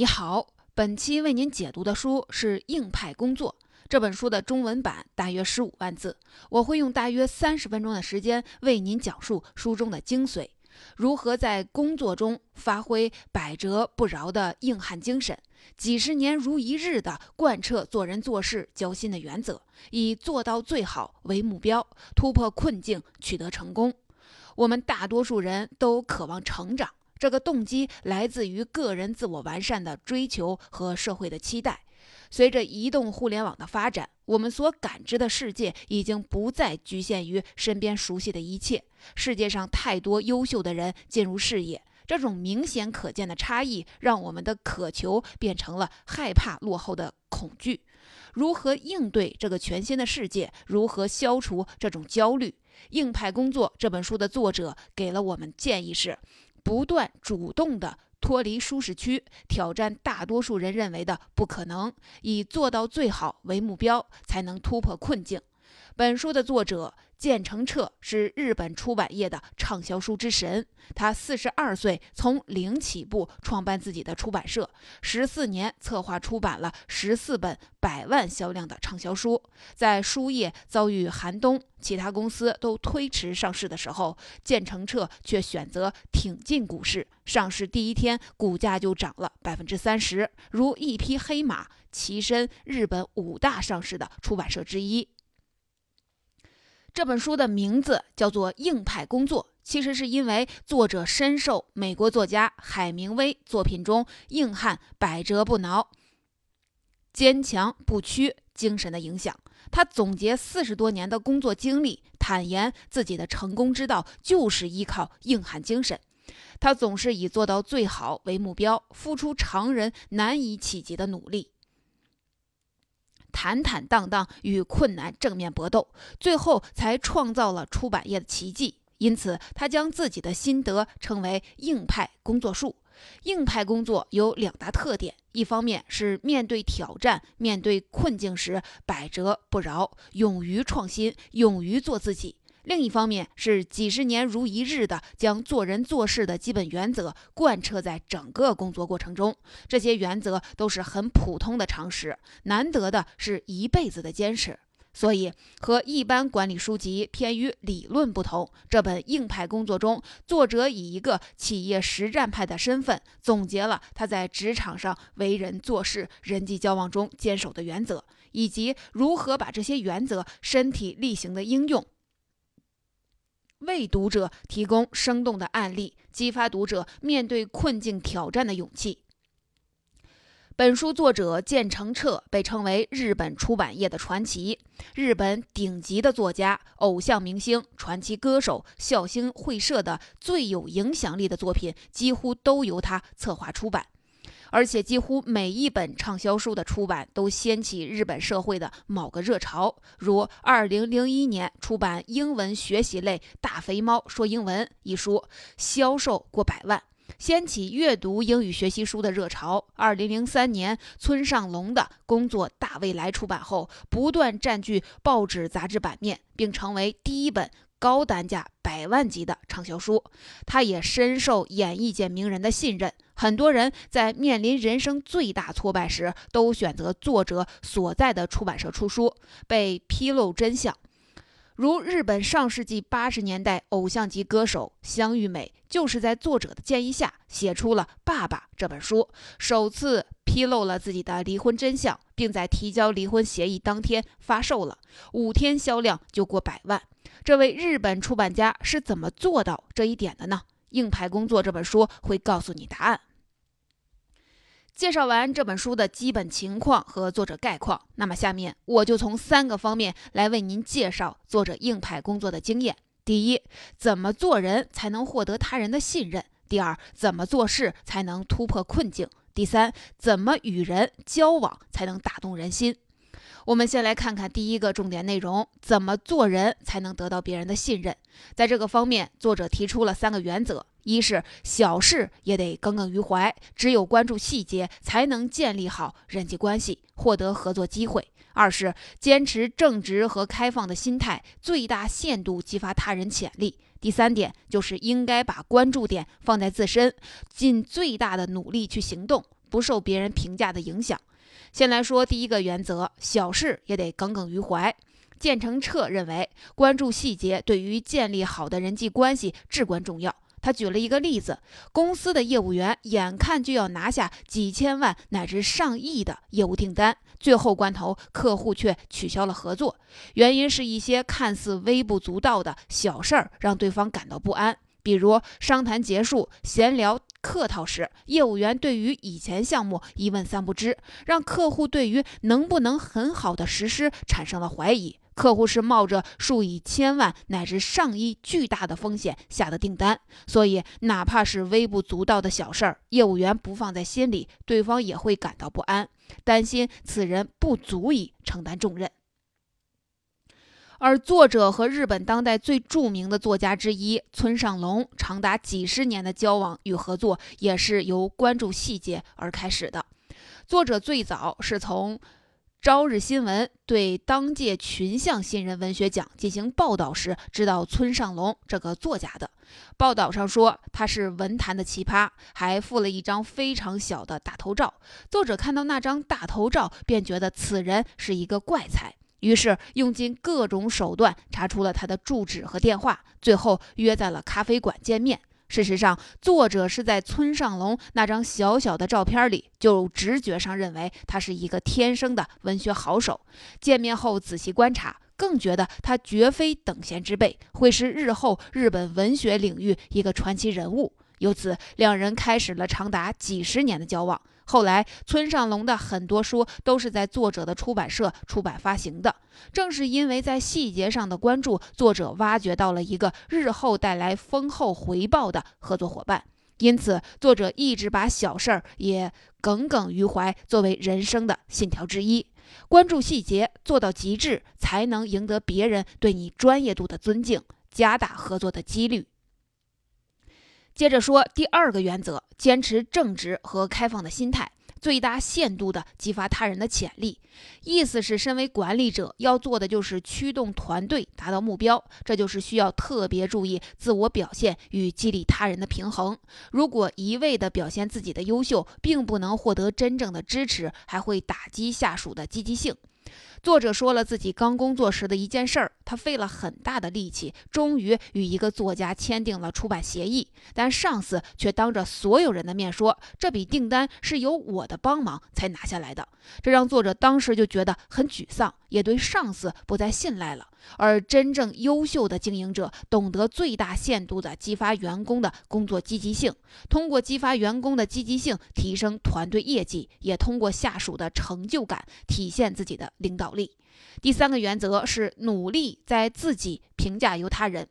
你好，本期为您解读的书是《硬派工作》这本书的中文版大约十五万字，我会用大约三十分钟的时间为您讲述书中的精髓，如何在工作中发挥百折不挠的硬汉精神，几十年如一日的贯彻做人做事交心的原则，以做到最好为目标，突破困境，取得成功。我们大多数人都渴望成长。这个动机来自于个人自我完善的追求和社会的期待。随着移动互联网的发展，我们所感知的世界已经不再局限于身边熟悉的一切。世界上太多优秀的人进入视野，这种明显可见的差异，让我们的渴求变成了害怕落后的恐惧。如何应对这个全新的世界？如何消除这种焦虑？《硬派工作》这本书的作者给了我们建议是。不断主动的脱离舒适区，挑战大多数人认为的不可能，以做到最好为目标，才能突破困境。本书的作者。建成彻是日本出版业的畅销书之神。他四十二岁从零起步创办自己的出版社，十四年策划出版了十四本百万销量的畅销书。在书业遭遇寒冬，其他公司都推迟上市的时候，建成彻却选择挺进股市。上市第一天，股价就涨了百分之三十，如一匹黑马，跻身日本五大上市的出版社之一。这本书的名字叫做《硬派工作》，其实是因为作者深受美国作家海明威作品中硬汉百折不挠、坚强不屈精神的影响。他总结四十多年的工作经历，坦言自己的成功之道就是依靠硬汉精神。他总是以做到最好为目标，付出常人难以企及的努力。坦坦荡荡与困难正面搏斗，最后才创造了出版业的奇迹。因此，他将自己的心得称为“硬派工作术”。硬派工作有两大特点：一方面是面对挑战、面对困境时百折不挠，勇于创新，勇于做自己。另一方面是几十年如一日的将做人做事的基本原则贯彻在整个工作过程中，这些原则都是很普通的常识，难得的是一辈子的坚持。所以和一般管理书籍偏于理论不同，这本硬派工作中，作者以一个企业实战派的身份，总结了他在职场上为人做事、人际交往中坚守的原则，以及如何把这些原则身体力行的应用。为读者提供生动的案例，激发读者面对困境挑战的勇气。本书作者建成彻被称为日本出版业的传奇，日本顶级的作家、偶像明星、传奇歌手、笑星会社的最有影响力的作品，几乎都由他策划出版。而且几乎每一本畅销书的出版都掀起日本社会的某个热潮，如2001年出版英文学习类《大肥猫说英文》一书，销售过百万，掀起阅读英语学习书的热潮。2003年村上龙的工作《大未来》出版后，不断占据报纸杂志版面，并成为第一本。高单价百万级的畅销书，他也深受演艺界名人的信任。很多人在面临人生最大挫败时，都选择作者所在的出版社出书，被披露真相。如日本上世纪八十年代偶像级歌手香玉美，就是在作者的建议下写出了《爸爸》这本书，首次披露了自己的离婚真相，并在提交离婚协议当天发售了，五天销量就过百万。这位日本出版家是怎么做到这一点的呢？硬派工作这本书会告诉你答案。介绍完这本书的基本情况和作者概况，那么下面我就从三个方面来为您介绍作者硬派工作的经验：第一，怎么做人才能获得他人的信任；第二，怎么做事才能突破困境；第三，怎么与人交往才能打动人心。我们先来看看第一个重点内容：怎么做人才能得到别人的信任？在这个方面，作者提出了三个原则：一是小事也得耿耿于怀，只有关注细节，才能建立好人际关系，获得合作机会；二是坚持正直和开放的心态，最大限度激发他人潜力；第三点就是应该把关注点放在自身，尽最大的努力去行动。不受别人评价的影响。先来说第一个原则，小事也得耿耿于怀。建成彻认为，关注细节对于建立好的人际关系至关重要。他举了一个例子：公司的业务员眼看就要拿下几千万乃至上亿的业务订单，最后关头客户却取消了合作，原因是一些看似微不足道的小事儿让对方感到不安。比如商谈结束、闲聊客套时，业务员对于以前项目一问三不知，让客户对于能不能很好的实施产生了怀疑。客户是冒着数以千万乃至上亿巨大的风险下的订单，所以哪怕是微不足道的小事儿，业务员不放在心里，对方也会感到不安，担心此人不足以承担重任。而作者和日本当代最著名的作家之一村上龙，长达几十年的交往与合作，也是由关注细节而开始的。作者最早是从。朝日新闻对当届群像新人文学奖进行报道时，知道村上龙这个作家的。报道上说他是文坛的奇葩，还附了一张非常小的大头照。作者看到那张大头照，便觉得此人是一个怪才，于是用尽各种手段查出了他的住址和电话，最后约在了咖啡馆见面。事实上，作者是在村上龙那张小小的照片里，就直觉上认为他是一个天生的文学好手。见面后仔细观察，更觉得他绝非等闲之辈，会是日后日本文学领域一个传奇人物。由此，两人开始了长达几十年的交往。后来，村上龙的很多书都是在作者的出版社出版发行的。正是因为在细节上的关注，作者挖掘到了一个日后带来丰厚回报的合作伙伴。因此，作者一直把小事儿也耿耿于怀，作为人生的信条之一。关注细节，做到极致，才能赢得别人对你专业度的尊敬，加大合作的几率。接着说第二个原则：坚持正直和开放的心态，最大限度地激发他人的潜力。意思是，身为管理者要做的就是驱动团队达到目标，这就是需要特别注意自我表现与激励他人的平衡。如果一味地表现自己的优秀，并不能获得真正的支持，还会打击下属的积极性。作者说了自己刚工作时的一件事儿，他费了很大的力气，终于与一个作家签订了出版协议，但上司却当着所有人的面说，这笔订单是由我的帮忙才拿下来的，这让作者当时就觉得很沮丧，也对上司不再信赖了。而真正优秀的经营者，懂得最大限度地激发员工的工作积极性，通过激发员工的积极性，提升团队业绩，也通过下属的成就感，体现自己的领导力。第三个原则是努力在自己，评价由他人。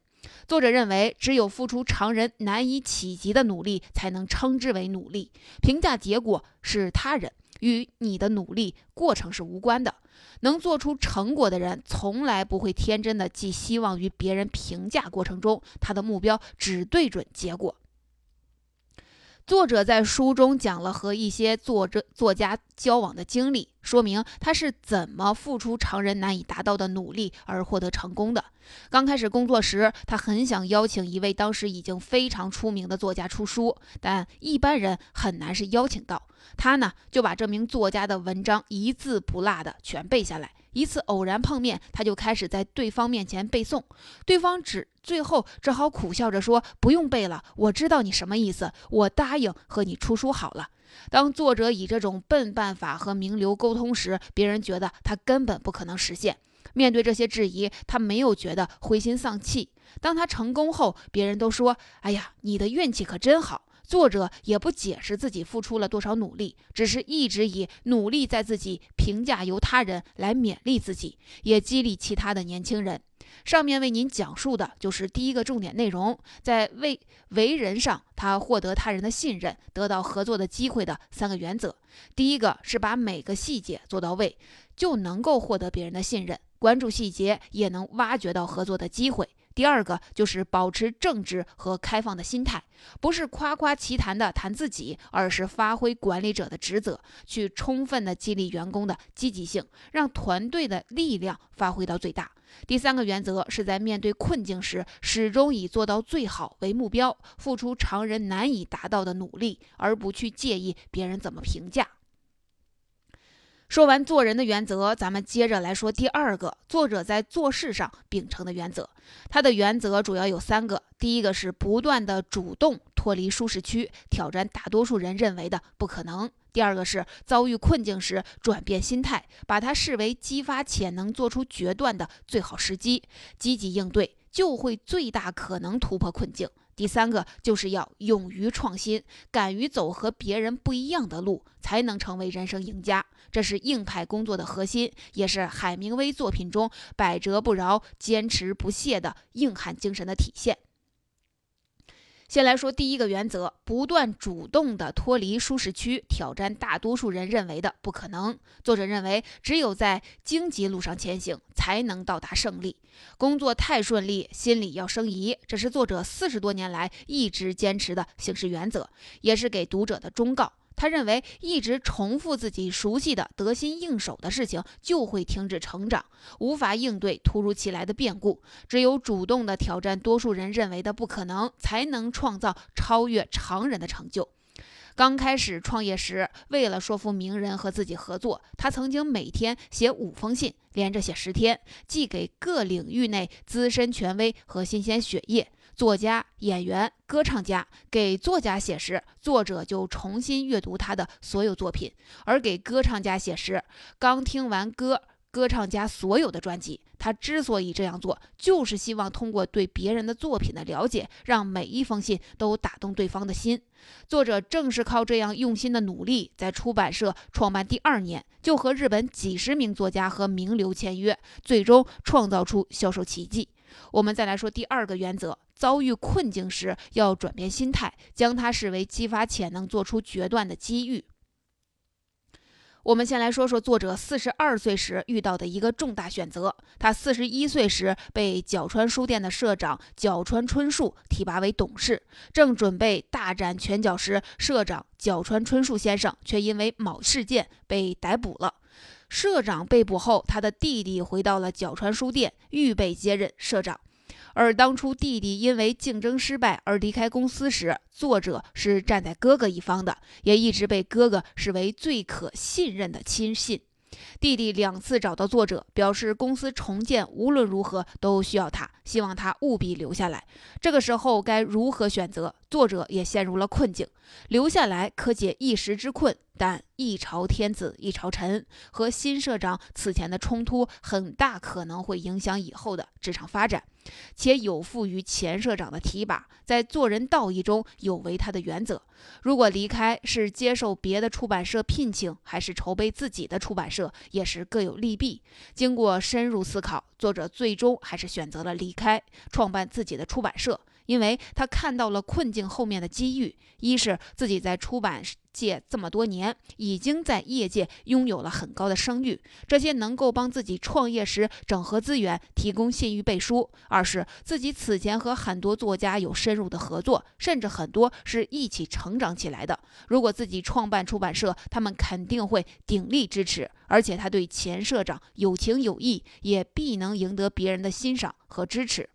作者认为，只有付出常人难以企及的努力，才能称之为努力。评价结果是他人，与你的努力过程是无关的。能做出成果的人，从来不会天真的寄希望于别人评价过程中，他的目标只对准结果。作者在书中讲了和一些作者作家交往的经历，说明他是怎么付出常人难以达到的努力而获得成功的。刚开始工作时，他很想邀请一位当时已经非常出名的作家出书，但一般人很难是邀请到。他呢，就把这名作家的文章一字不落的全背下来。一次偶然碰面，他就开始在对方面前背诵，对方只最后只好苦笑着说：“不用背了，我知道你什么意思，我答应和你出书好了。”当作者以这种笨办法和名流沟通时，别人觉得他根本不可能实现。面对这些质疑，他没有觉得灰心丧气。当他成功后，别人都说：“哎呀，你的运气可真好。”作者也不解释自己付出了多少努力，只是一直以努力在自己，评价由他人来勉励自己，也激励其他的年轻人。上面为您讲述的就是第一个重点内容，在为为人上，他获得他人的信任，得到合作的机会的三个原则。第一个是把每个细节做到位，就能够获得别人的信任，关注细节也能挖掘到合作的机会。第二个就是保持正直和开放的心态，不是夸夸其谈的谈自己，而是发挥管理者的职责，去充分的激励员工的积极性，让团队的力量发挥到最大。第三个原则是在面对困境时，始终以做到最好为目标，付出常人难以达到的努力，而不去介意别人怎么评价。说完做人的原则，咱们接着来说第二个作者在做事上秉承的原则。他的原则主要有三个：第一个是不断的主动脱离舒适区，挑战大多数人认为的不可能；第二个是遭遇困境时转变心态，把它视为激发潜能、做出决断的最好时机，积极应对，就会最大可能突破困境。第三个就是要勇于创新，敢于走和别人不一样的路，才能成为人生赢家。这是硬派工作的核心，也是海明威作品中百折不挠、坚持不懈的硬汉精神的体现。先来说第一个原则：不断主动的脱离舒适区，挑战大多数人认为的不可能。作者认为，只有在荆棘路上前行，才能到达胜利。工作太顺利，心里要生疑，这是作者四十多年来一直坚持的行事原则，也是给读者的忠告。他认为，一直重复自己熟悉的、得心应手的事情，就会停止成长，无法应对突如其来的变故。只有主动的挑战多数人认为的不可能，才能创造超越常人的成就。刚开始创业时，为了说服名人和自己合作，他曾经每天写五封信，连着写十天，寄给各领域内资深权威和新鲜血液。作家、演员、歌唱家给作家写诗，作者就重新阅读他的所有作品；而给歌唱家写诗，刚听完歌歌唱家所有的专辑。他之所以这样做，就是希望通过对别人的作品的了解，让每一封信都打动对方的心。作者正是靠这样用心的努力，在出版社创办第二年，就和日本几十名作家和名流签约，最终创造出销售奇迹。我们再来说第二个原则。遭遇困境时，要转变心态，将它视为激发潜能、做出决断的机遇。我们先来说说作者四十二岁时遇到的一个重大选择。他四十一岁时被角川书店的社长角川春树提拔为董事，正准备大展拳脚时，社长角川春树先生却因为某事件被逮捕了。社长被捕后，他的弟弟回到了角川书店，预备接任社长。而当初弟弟因为竞争失败而离开公司时，作者是站在哥哥一方的，也一直被哥哥视为最可信任的亲信。弟弟两次找到作者，表示公司重建无论如何都需要他，希望他务必留下来。这个时候该如何选择？作者也陷入了困境。留下来可解一时之困，但一朝天子一朝臣，和新社长此前的冲突很大可能会影响以后的职场发展。且有负于前社长的提拔，在做人道义中有违他的原则。如果离开是接受别的出版社聘请，还是筹备自己的出版社，也是各有利弊。经过深入思考，作者最终还是选择了离开，创办自己的出版社。因为他看到了困境后面的机遇，一是自己在出版界这么多年，已经在业界拥有了很高的声誉，这些能够帮自己创业时整合资源，提供信誉背书；二是自己此前和很多作家有深入的合作，甚至很多是一起成长起来的。如果自己创办出版社，他们肯定会鼎力支持，而且他对前社长有情有义，也必能赢得别人的欣赏和支持。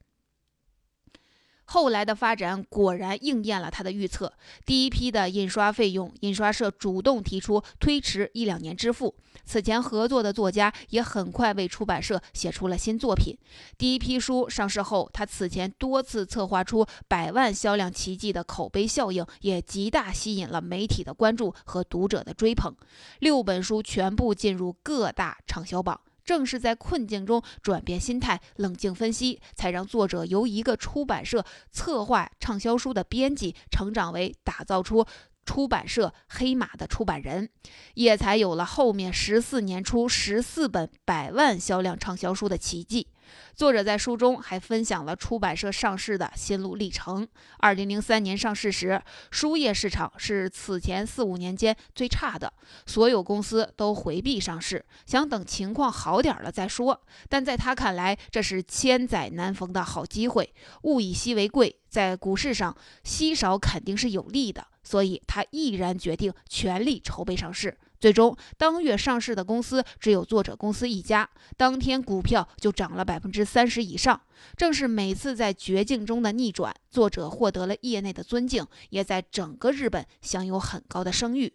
后来的发展果然应验了他的预测。第一批的印刷费用，印刷社主动提出推迟一两年支付。此前合作的作家也很快为出版社写出了新作品。第一批书上市后，他此前多次策划出百万销量奇迹的口碑效应，也极大吸引了媒体的关注和读者的追捧。六本书全部进入各大畅销榜。正是在困境中转变心态、冷静分析，才让作者由一个出版社策划畅销书的编辑，成长为打造出出版社黑马的出版人，也才有了后面十四年出十四本百万销量畅销书的奇迹。作者在书中还分享了出版社上市的心路历程。二零零三年上市时，书业市场是此前四五年间最差的，所有公司都回避上市，想等情况好点了再说。但在他看来，这是千载难逢的好机会，物以稀为贵，在股市上稀少肯定是有利的。所以他毅然决定全力筹备上市。最终，当月上市的公司只有作者公司一家，当天股票就涨了百分之三十以上。正是每次在绝境中的逆转，作者获得了业内的尊敬，也在整个日本享有很高的声誉。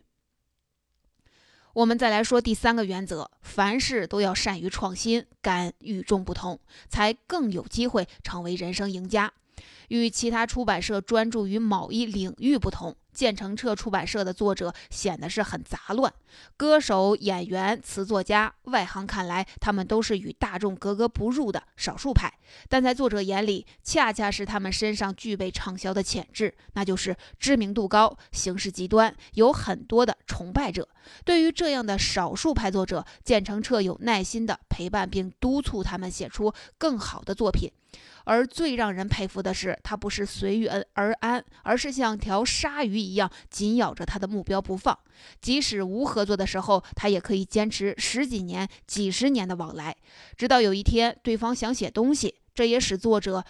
我们再来说第三个原则：凡事都要善于创新，敢与众不同，才更有机会成为人生赢家。与其他出版社专注于某一领域不同。建成彻出版社的作者显得是很杂乱，歌手、演员、词作家，外行看来他们都是与大众格格不入的少数派，但在作者眼里，恰恰是他们身上具备畅销的潜质，那就是知名度高、行事极端，有很多的崇拜者。对于这样的少数派作者，建成彻有耐心地陪伴并督促他们写出更好的作品。而最让人佩服的是，他不是随遇而安，而是像条鲨鱼一样紧咬着他的目标不放。即使无合作的时候，他也可以坚持十几年、几十年的往来，直到有一天对方想写东西。这也使作者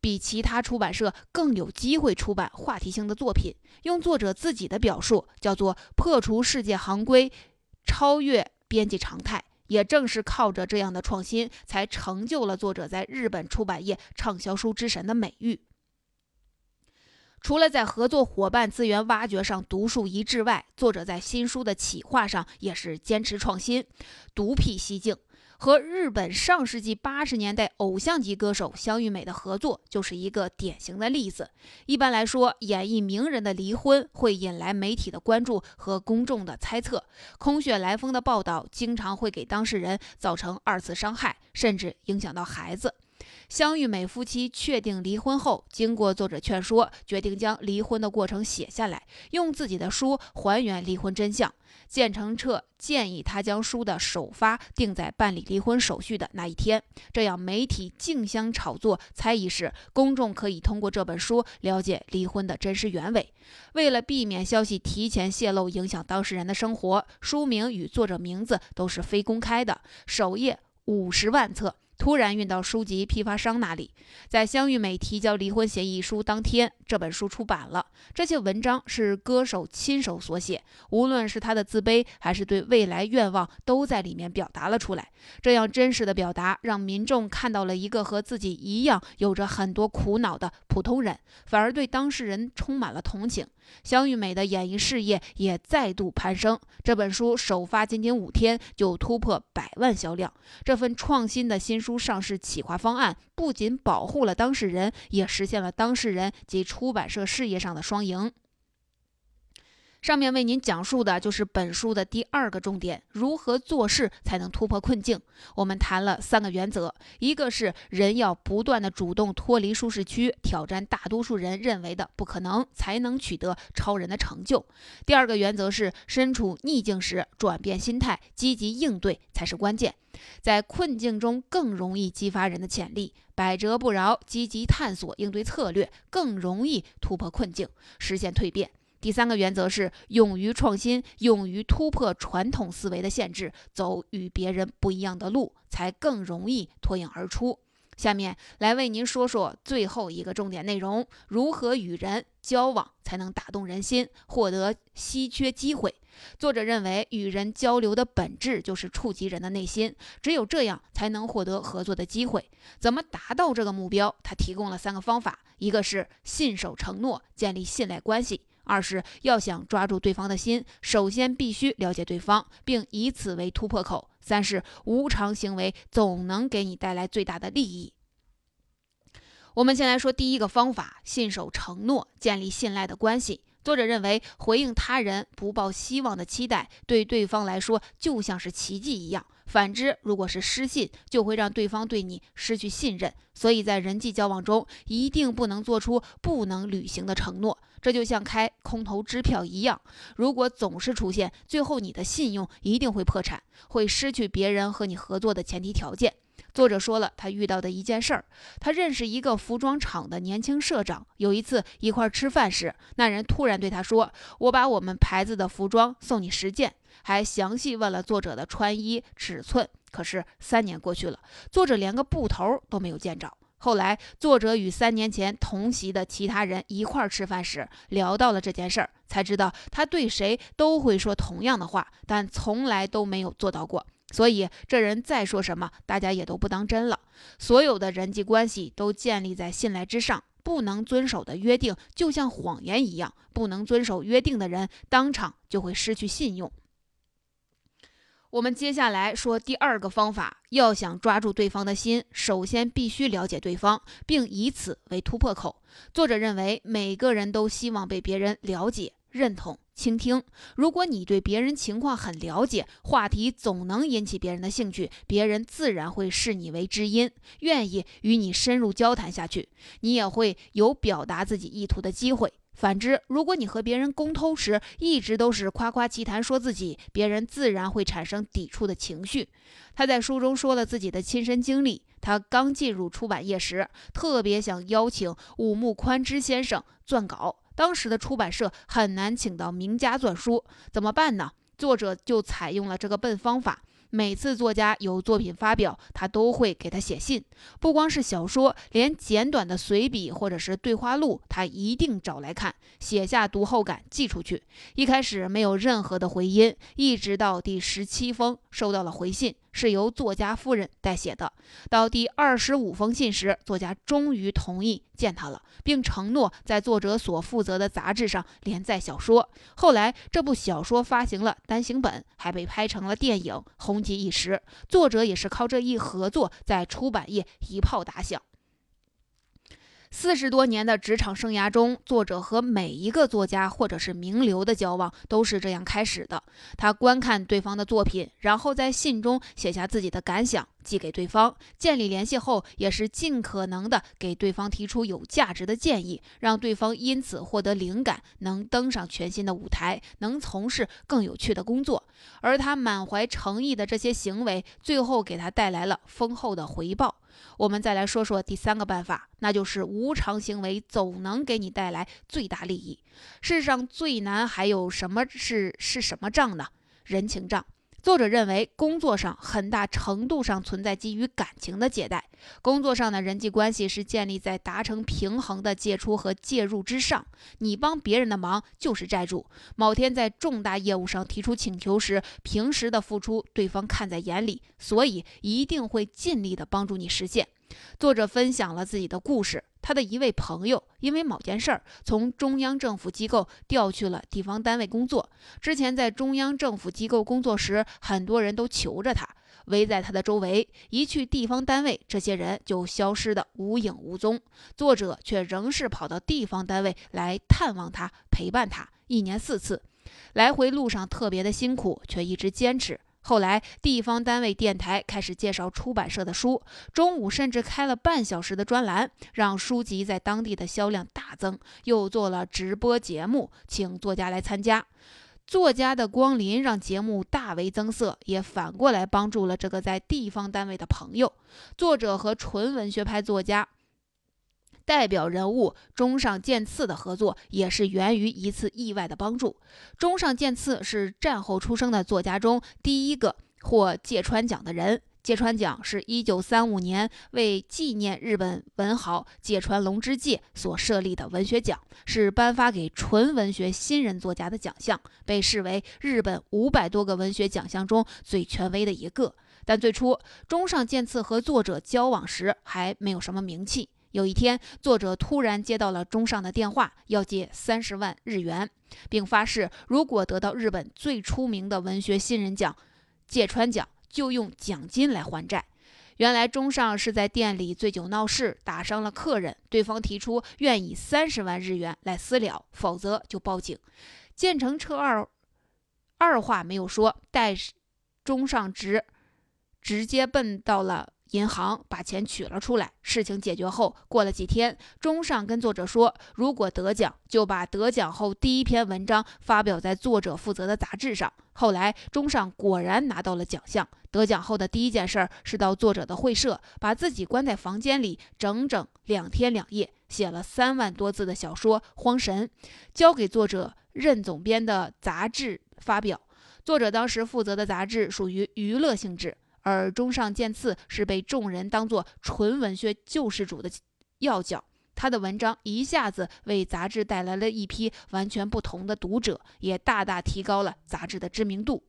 比其他出版社更有机会出版话题性的作品。用作者自己的表述，叫做破除世界行规，超越编辑常态。也正是靠着这样的创新，才成就了作者在日本出版业畅销书之神的美誉。除了在合作伙伴资源挖掘上独树一帜外，作者在新书的企划上也是坚持创新，独辟蹊径。和日本上世纪八十年代偶像级歌手香玉美的合作就是一个典型的例子。一般来说，演绎名人的离婚会引来媒体的关注和公众的猜测，空穴来风的报道经常会给当事人造成二次伤害，甚至影响到孩子。香玉美夫妻确定离婚后，经过作者劝说，决定将离婚的过程写下来，用自己的书还原离婚真相。建成彻建议他将书的首发定在办理离婚手续的那一天，这样媒体竞相炒作、猜疑时，公众可以通过这本书了解离婚的真实原委。为了避免消息提前泄露，影响当事人的生活，书名与作者名字都是非公开的，首页五十万册。突然运到书籍批发商那里，在香玉美提交离婚协议书当天，这本书出版了。这些文章是歌手亲手所写，无论是他的自卑，还是对未来愿望，都在里面表达了出来。这样真实的表达，让民众看到了一个和自己一样有着很多苦恼的普通人，反而对当事人充满了同情。香玉美的演艺事业也再度攀升。这本书首发仅仅五天就突破百万销量。这份创新的新书上市企划方案，不仅保护了当事人，也实现了当事人及出版社事业上的双赢。上面为您讲述的就是本书的第二个重点：如何做事才能突破困境。我们谈了三个原则，一个是人要不断的主动脱离舒适区，挑战大多数人认为的不可能，才能取得超人的成就；第二个原则是身处逆境时转变心态，积极应对才是关键。在困境中更容易激发人的潜力，百折不挠，积极探索应对策略，更容易突破困境，实现蜕变。第三个原则是勇于创新，勇于突破传统思维的限制，走与别人不一样的路，才更容易脱颖而出。下面来为您说说最后一个重点内容：如何与人交往才能打动人心，获得稀缺机会。作者认为，与人交流的本质就是触及人的内心，只有这样才能获得合作的机会。怎么达到这个目标？他提供了三个方法：一个是信守承诺，建立信赖关系。二是要想抓住对方的心，首先必须了解对方，并以此为突破口。三是无偿行为总能给你带来最大的利益。我们先来说第一个方法：信守承诺，建立信赖的关系。作者认为，回应他人不抱希望的期待，对对方来说就像是奇迹一样。反之，如果是失信，就会让对方对你失去信任。所以在人际交往中，一定不能做出不能履行的承诺。这就像开空头支票一样，如果总是出现，最后你的信用一定会破产，会失去别人和你合作的前提条件。作者说了他遇到的一件事儿：他认识一个服装厂的年轻社长，有一次一块吃饭时，那人突然对他说：“我把我们牌子的服装送你十件。”还详细问了作者的穿衣尺寸。可是三年过去了，作者连个布头都没有见着。后来，作者与三年前同席的其他人一块儿吃饭时，聊到了这件事儿，才知道他对谁都会说同样的话，但从来都没有做到过。所以，这人再说什么，大家也都不当真了。所有的人际关系都建立在信赖之上，不能遵守的约定就像谎言一样，不能遵守约定的人当场就会失去信用。我们接下来说第二个方法，要想抓住对方的心，首先必须了解对方，并以此为突破口。作者认为，每个人都希望被别人了解、认同、倾听。如果你对别人情况很了解，话题总能引起别人的兴趣，别人自然会视你为知音，愿意与你深入交谈下去，你也会有表达自己意图的机会。反之，如果你和别人沟通时一直都是夸夸其谈，说自己，别人自然会产生抵触的情绪。他在书中说了自己的亲身经历：他刚进入出版业时，特别想邀请武木宽之先生撰稿，当时的出版社很难请到名家撰书，怎么办呢？作者就采用了这个笨方法。每次作家有作品发表，他都会给他写信。不光是小说，连简短的随笔或者是对话录，他一定找来看，写下读后感寄出去。一开始没有任何的回音，一直到第十七封收到了回信。是由作家夫人代写的。到第二十五封信时，作家终于同意见他了，并承诺在作者所负责的杂志上连载小说。后来，这部小说发行了单行本，还被拍成了电影，红极一时。作者也是靠这一合作，在出版业一炮打响。四十多年的职场生涯中，作者和每一个作家或者是名流的交往都是这样开始的。他观看对方的作品，然后在信中写下自己的感想，寄给对方。建立联系后，也是尽可能的给对方提出有价值的建议，让对方因此获得灵感，能登上全新的舞台，能从事更有趣的工作。而他满怀诚意的这些行为，最后给他带来了丰厚的回报。我们再来说说第三个办法，那就是无偿行为总能给你带来最大利益。世上最难还有什么是是什么账呢？人情账。作者认为，工作上很大程度上存在基于感情的借贷。工作上的人际关系是建立在达成平衡的借出和介入之上。你帮别人的忙就是债主。某天在重大业务上提出请求时，平时的付出对方看在眼里，所以一定会尽力的帮助你实现。作者分享了自己的故事。他的一位朋友因为某件事儿，从中央政府机构调去了地方单位工作。之前在中央政府机构工作时，很多人都求着他，围在他的周围。一去地方单位，这些人就消失得无影无踪。作者却仍是跑到地方单位来探望他，陪伴他，一年四次，来回路上特别的辛苦，却一直坚持。后来，地方单位电台开始介绍出版社的书，中午甚至开了半小时的专栏，让书籍在当地的销量大增。又做了直播节目，请作家来参加。作家的光临让节目大为增色，也反过来帮助了这个在地方单位的朋友。作者和纯文学派作家。代表人物中上健次的合作也是源于一次意外的帮助。中上健次是战后出生的作家中第一个获芥川奖的人。芥川奖是一九三五年为纪念日本文豪芥川龙之介所设立的文学奖，是颁发给纯文学新人作家的奖项，被视为日本五百多个文学奖项中最权威的一个。但最初中上健次和作者交往时还没有什么名气。有一天，作者突然接到了中上的电话，要借三十万日元，并发誓如果得到日本最出名的文学新人奖——芥川奖，就用奖金来还债。原来中上是在店里醉酒闹事，打伤了客人，对方提出愿以三十万日元来私了，否则就报警。建成车二二话没有说，带中上直直接奔到了。银行把钱取了出来。事情解决后，过了几天，中上跟作者说，如果得奖，就把得奖后第一篇文章发表在作者负责的杂志上。后来，中上果然拿到了奖项。得奖后的第一件事是到作者的会社，把自己关在房间里，整整两天两夜，写了三万多字的小说《荒神》，交给作者任总编的杂志发表。作者当时负责的杂志属于娱乐性质。而中上健次是被众人当作纯文学救世主的要角。他的文章一下子为杂志带来了一批完全不同的读者，也大大提高了杂志的知名度。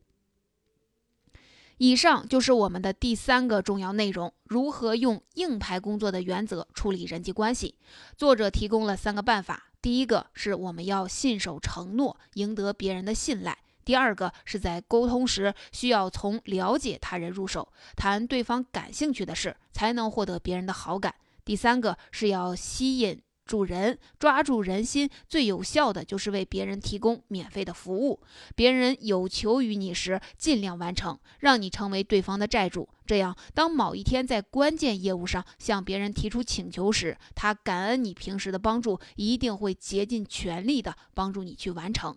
以上就是我们的第三个重要内容：如何用硬派工作的原则处理人际关系。作者提供了三个办法：第一个是我们要信守承诺，赢得别人的信赖；第二个是在沟通时需要从了解他人入手，谈对方感兴趣的事，才能获得别人的好感；第三个是要吸引。住人抓住人心最有效的就是为别人提供免费的服务，别人有求于你时尽量完成，让你成为对方的债主。这样，当某一天在关键业务上向别人提出请求时，他感恩你平时的帮助，一定会竭尽全力的帮助你去完成。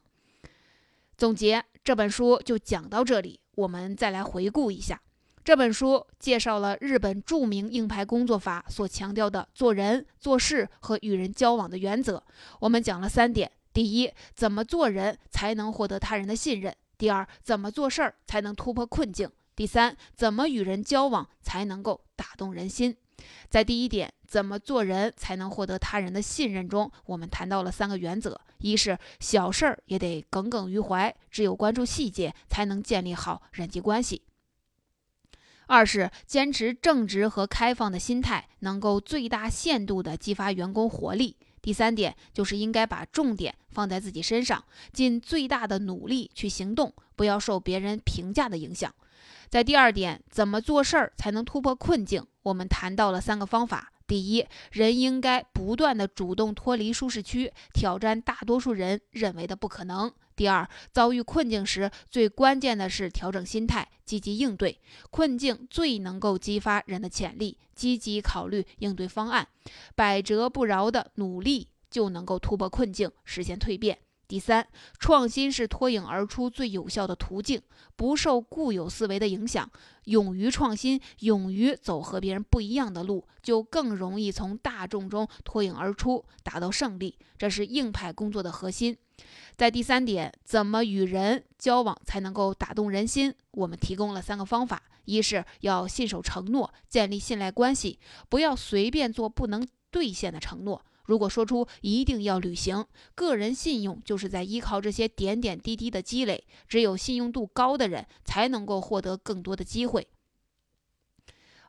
总结这本书就讲到这里，我们再来回顾一下。这本书介绍了日本著名硬派工作法所强调的做人做事和与人交往的原则。我们讲了三点：第一，怎么做人才能获得他人的信任；第二，怎么做事儿才能突破困境；第三，怎么与人交往才能够打动人心。在第一点，怎么做人才能获得他人的信任中，我们谈到了三个原则：一是小事儿也得耿耿于怀，只有关注细节，才能建立好人际关系。二是坚持正直和开放的心态，能够最大限度地激发员工活力。第三点就是应该把重点放在自己身上，尽最大的努力去行动，不要受别人评价的影响。在第二点，怎么做事儿才能突破困境？我们谈到了三个方法。第一，人应该不断的主动脱离舒适区，挑战大多数人认为的不可能。第二，遭遇困境时，最关键的是调整心态，积极应对。困境最能够激发人的潜力，积极考虑应对方案，百折不挠的努力就能够突破困境，实现蜕变。第三，创新是脱颖而出最有效的途径，不受固有思维的影响，勇于创新，勇于走和别人不一样的路，就更容易从大众中脱颖而出，达到胜利。这是硬派工作的核心。在第三点，怎么与人交往才能够打动人心？我们提供了三个方法：一是要信守承诺，建立信赖关系，不要随便做不能兑现的承诺。如果说出一定要履行，个人信用就是在依靠这些点点滴滴的积累。只有信用度高的人，才能够获得更多的机会。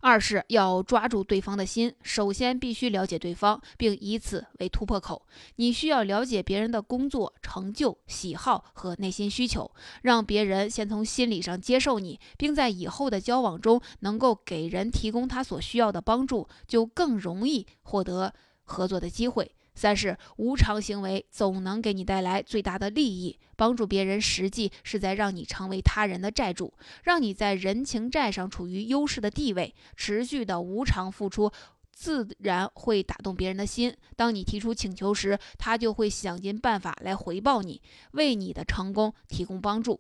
二是要抓住对方的心，首先必须了解对方，并以此为突破口。你需要了解别人的工作成就、喜好和内心需求，让别人先从心理上接受你，并在以后的交往中能够给人提供他所需要的帮助，就更容易获得。合作的机会。三是无偿行为总能给你带来最大的利益，帮助别人实际是在让你成为他人的债主，让你在人情债上处于优势的地位。持续的无偿付出，自然会打动别人的心。当你提出请求时，他就会想尽办法来回报你，为你的成功提供帮助。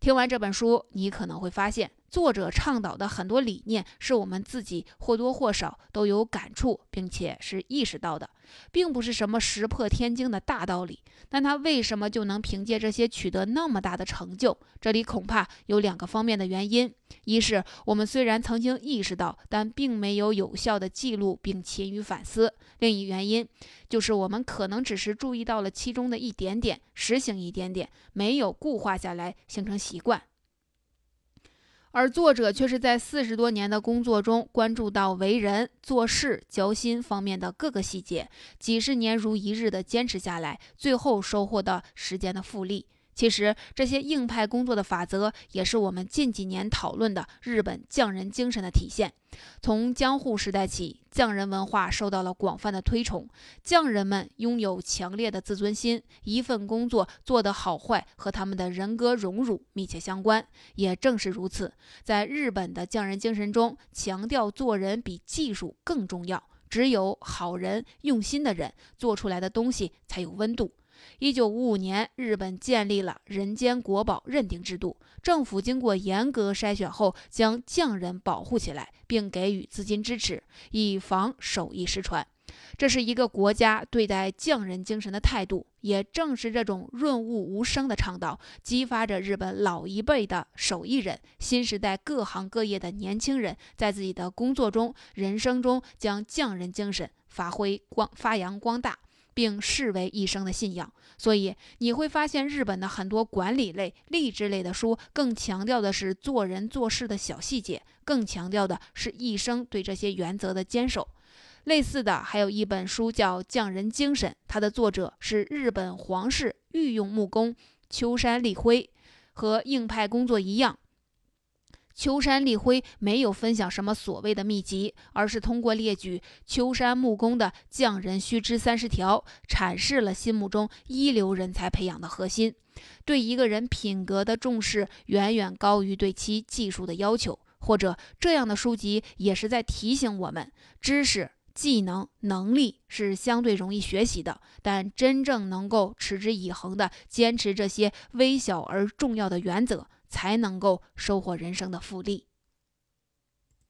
听完这本书，你可能会发现。作者倡导的很多理念，是我们自己或多或少都有感触，并且是意识到的，并不是什么石破天惊的大道理。但他为什么就能凭借这些取得那么大的成就？这里恐怕有两个方面的原因：一是我们虽然曾经意识到，但并没有有效的记录并勤于反思；另一原因就是我们可能只是注意到了其中的一点点，实行一点点，没有固化下来，形成习惯。而作者却是在四十多年的工作中，关注到为人、做事、交心方面的各个细节，几十年如一日的坚持下来，最后收获的时间的复利。其实，这些硬派工作的法则，也是我们近几年讨论的日本匠人精神的体现。从江户时代起，匠人文化受到了广泛的推崇，匠人们拥有强烈的自尊心，一份工作做得好坏和他们的人格荣辱密切相关。也正是如此，在日本的匠人精神中，强调做人比技术更重要，只有好人、用心的人做出来的东西才有温度。一九五五年，日本建立了人间国宝认定制度。政府经过严格筛选后，将匠人保护起来，并给予资金支持，以防手艺失传。这是一个国家对待匠人精神的态度。也正是这种润物无声的倡导，激发着日本老一辈的手艺人、新时代各行各业的年轻人，在自己的工作中、人生中将匠人精神发挥光、发扬光大，并视为一生的信仰。所以你会发现，日本的很多管理类、励志类的书，更强调的是做人做事的小细节，更强调的是一生对这些原则的坚守。类似的还有一本书叫《匠人精神》，它的作者是日本皇室御用木工秋山立辉。和硬派工作一样，秋山立辉没有分享什么所谓的秘籍，而是通过列举秋山木工的匠人须知三十条，阐释了心目中一流人才培养的核心。对一个人品格的重视，远远高于对其技术的要求。或者这样的书籍也是在提醒我们，知识。技能能力是相对容易学习的，但真正能够持之以恒地坚持这些微小而重要的原则，才能够收获人生的复利。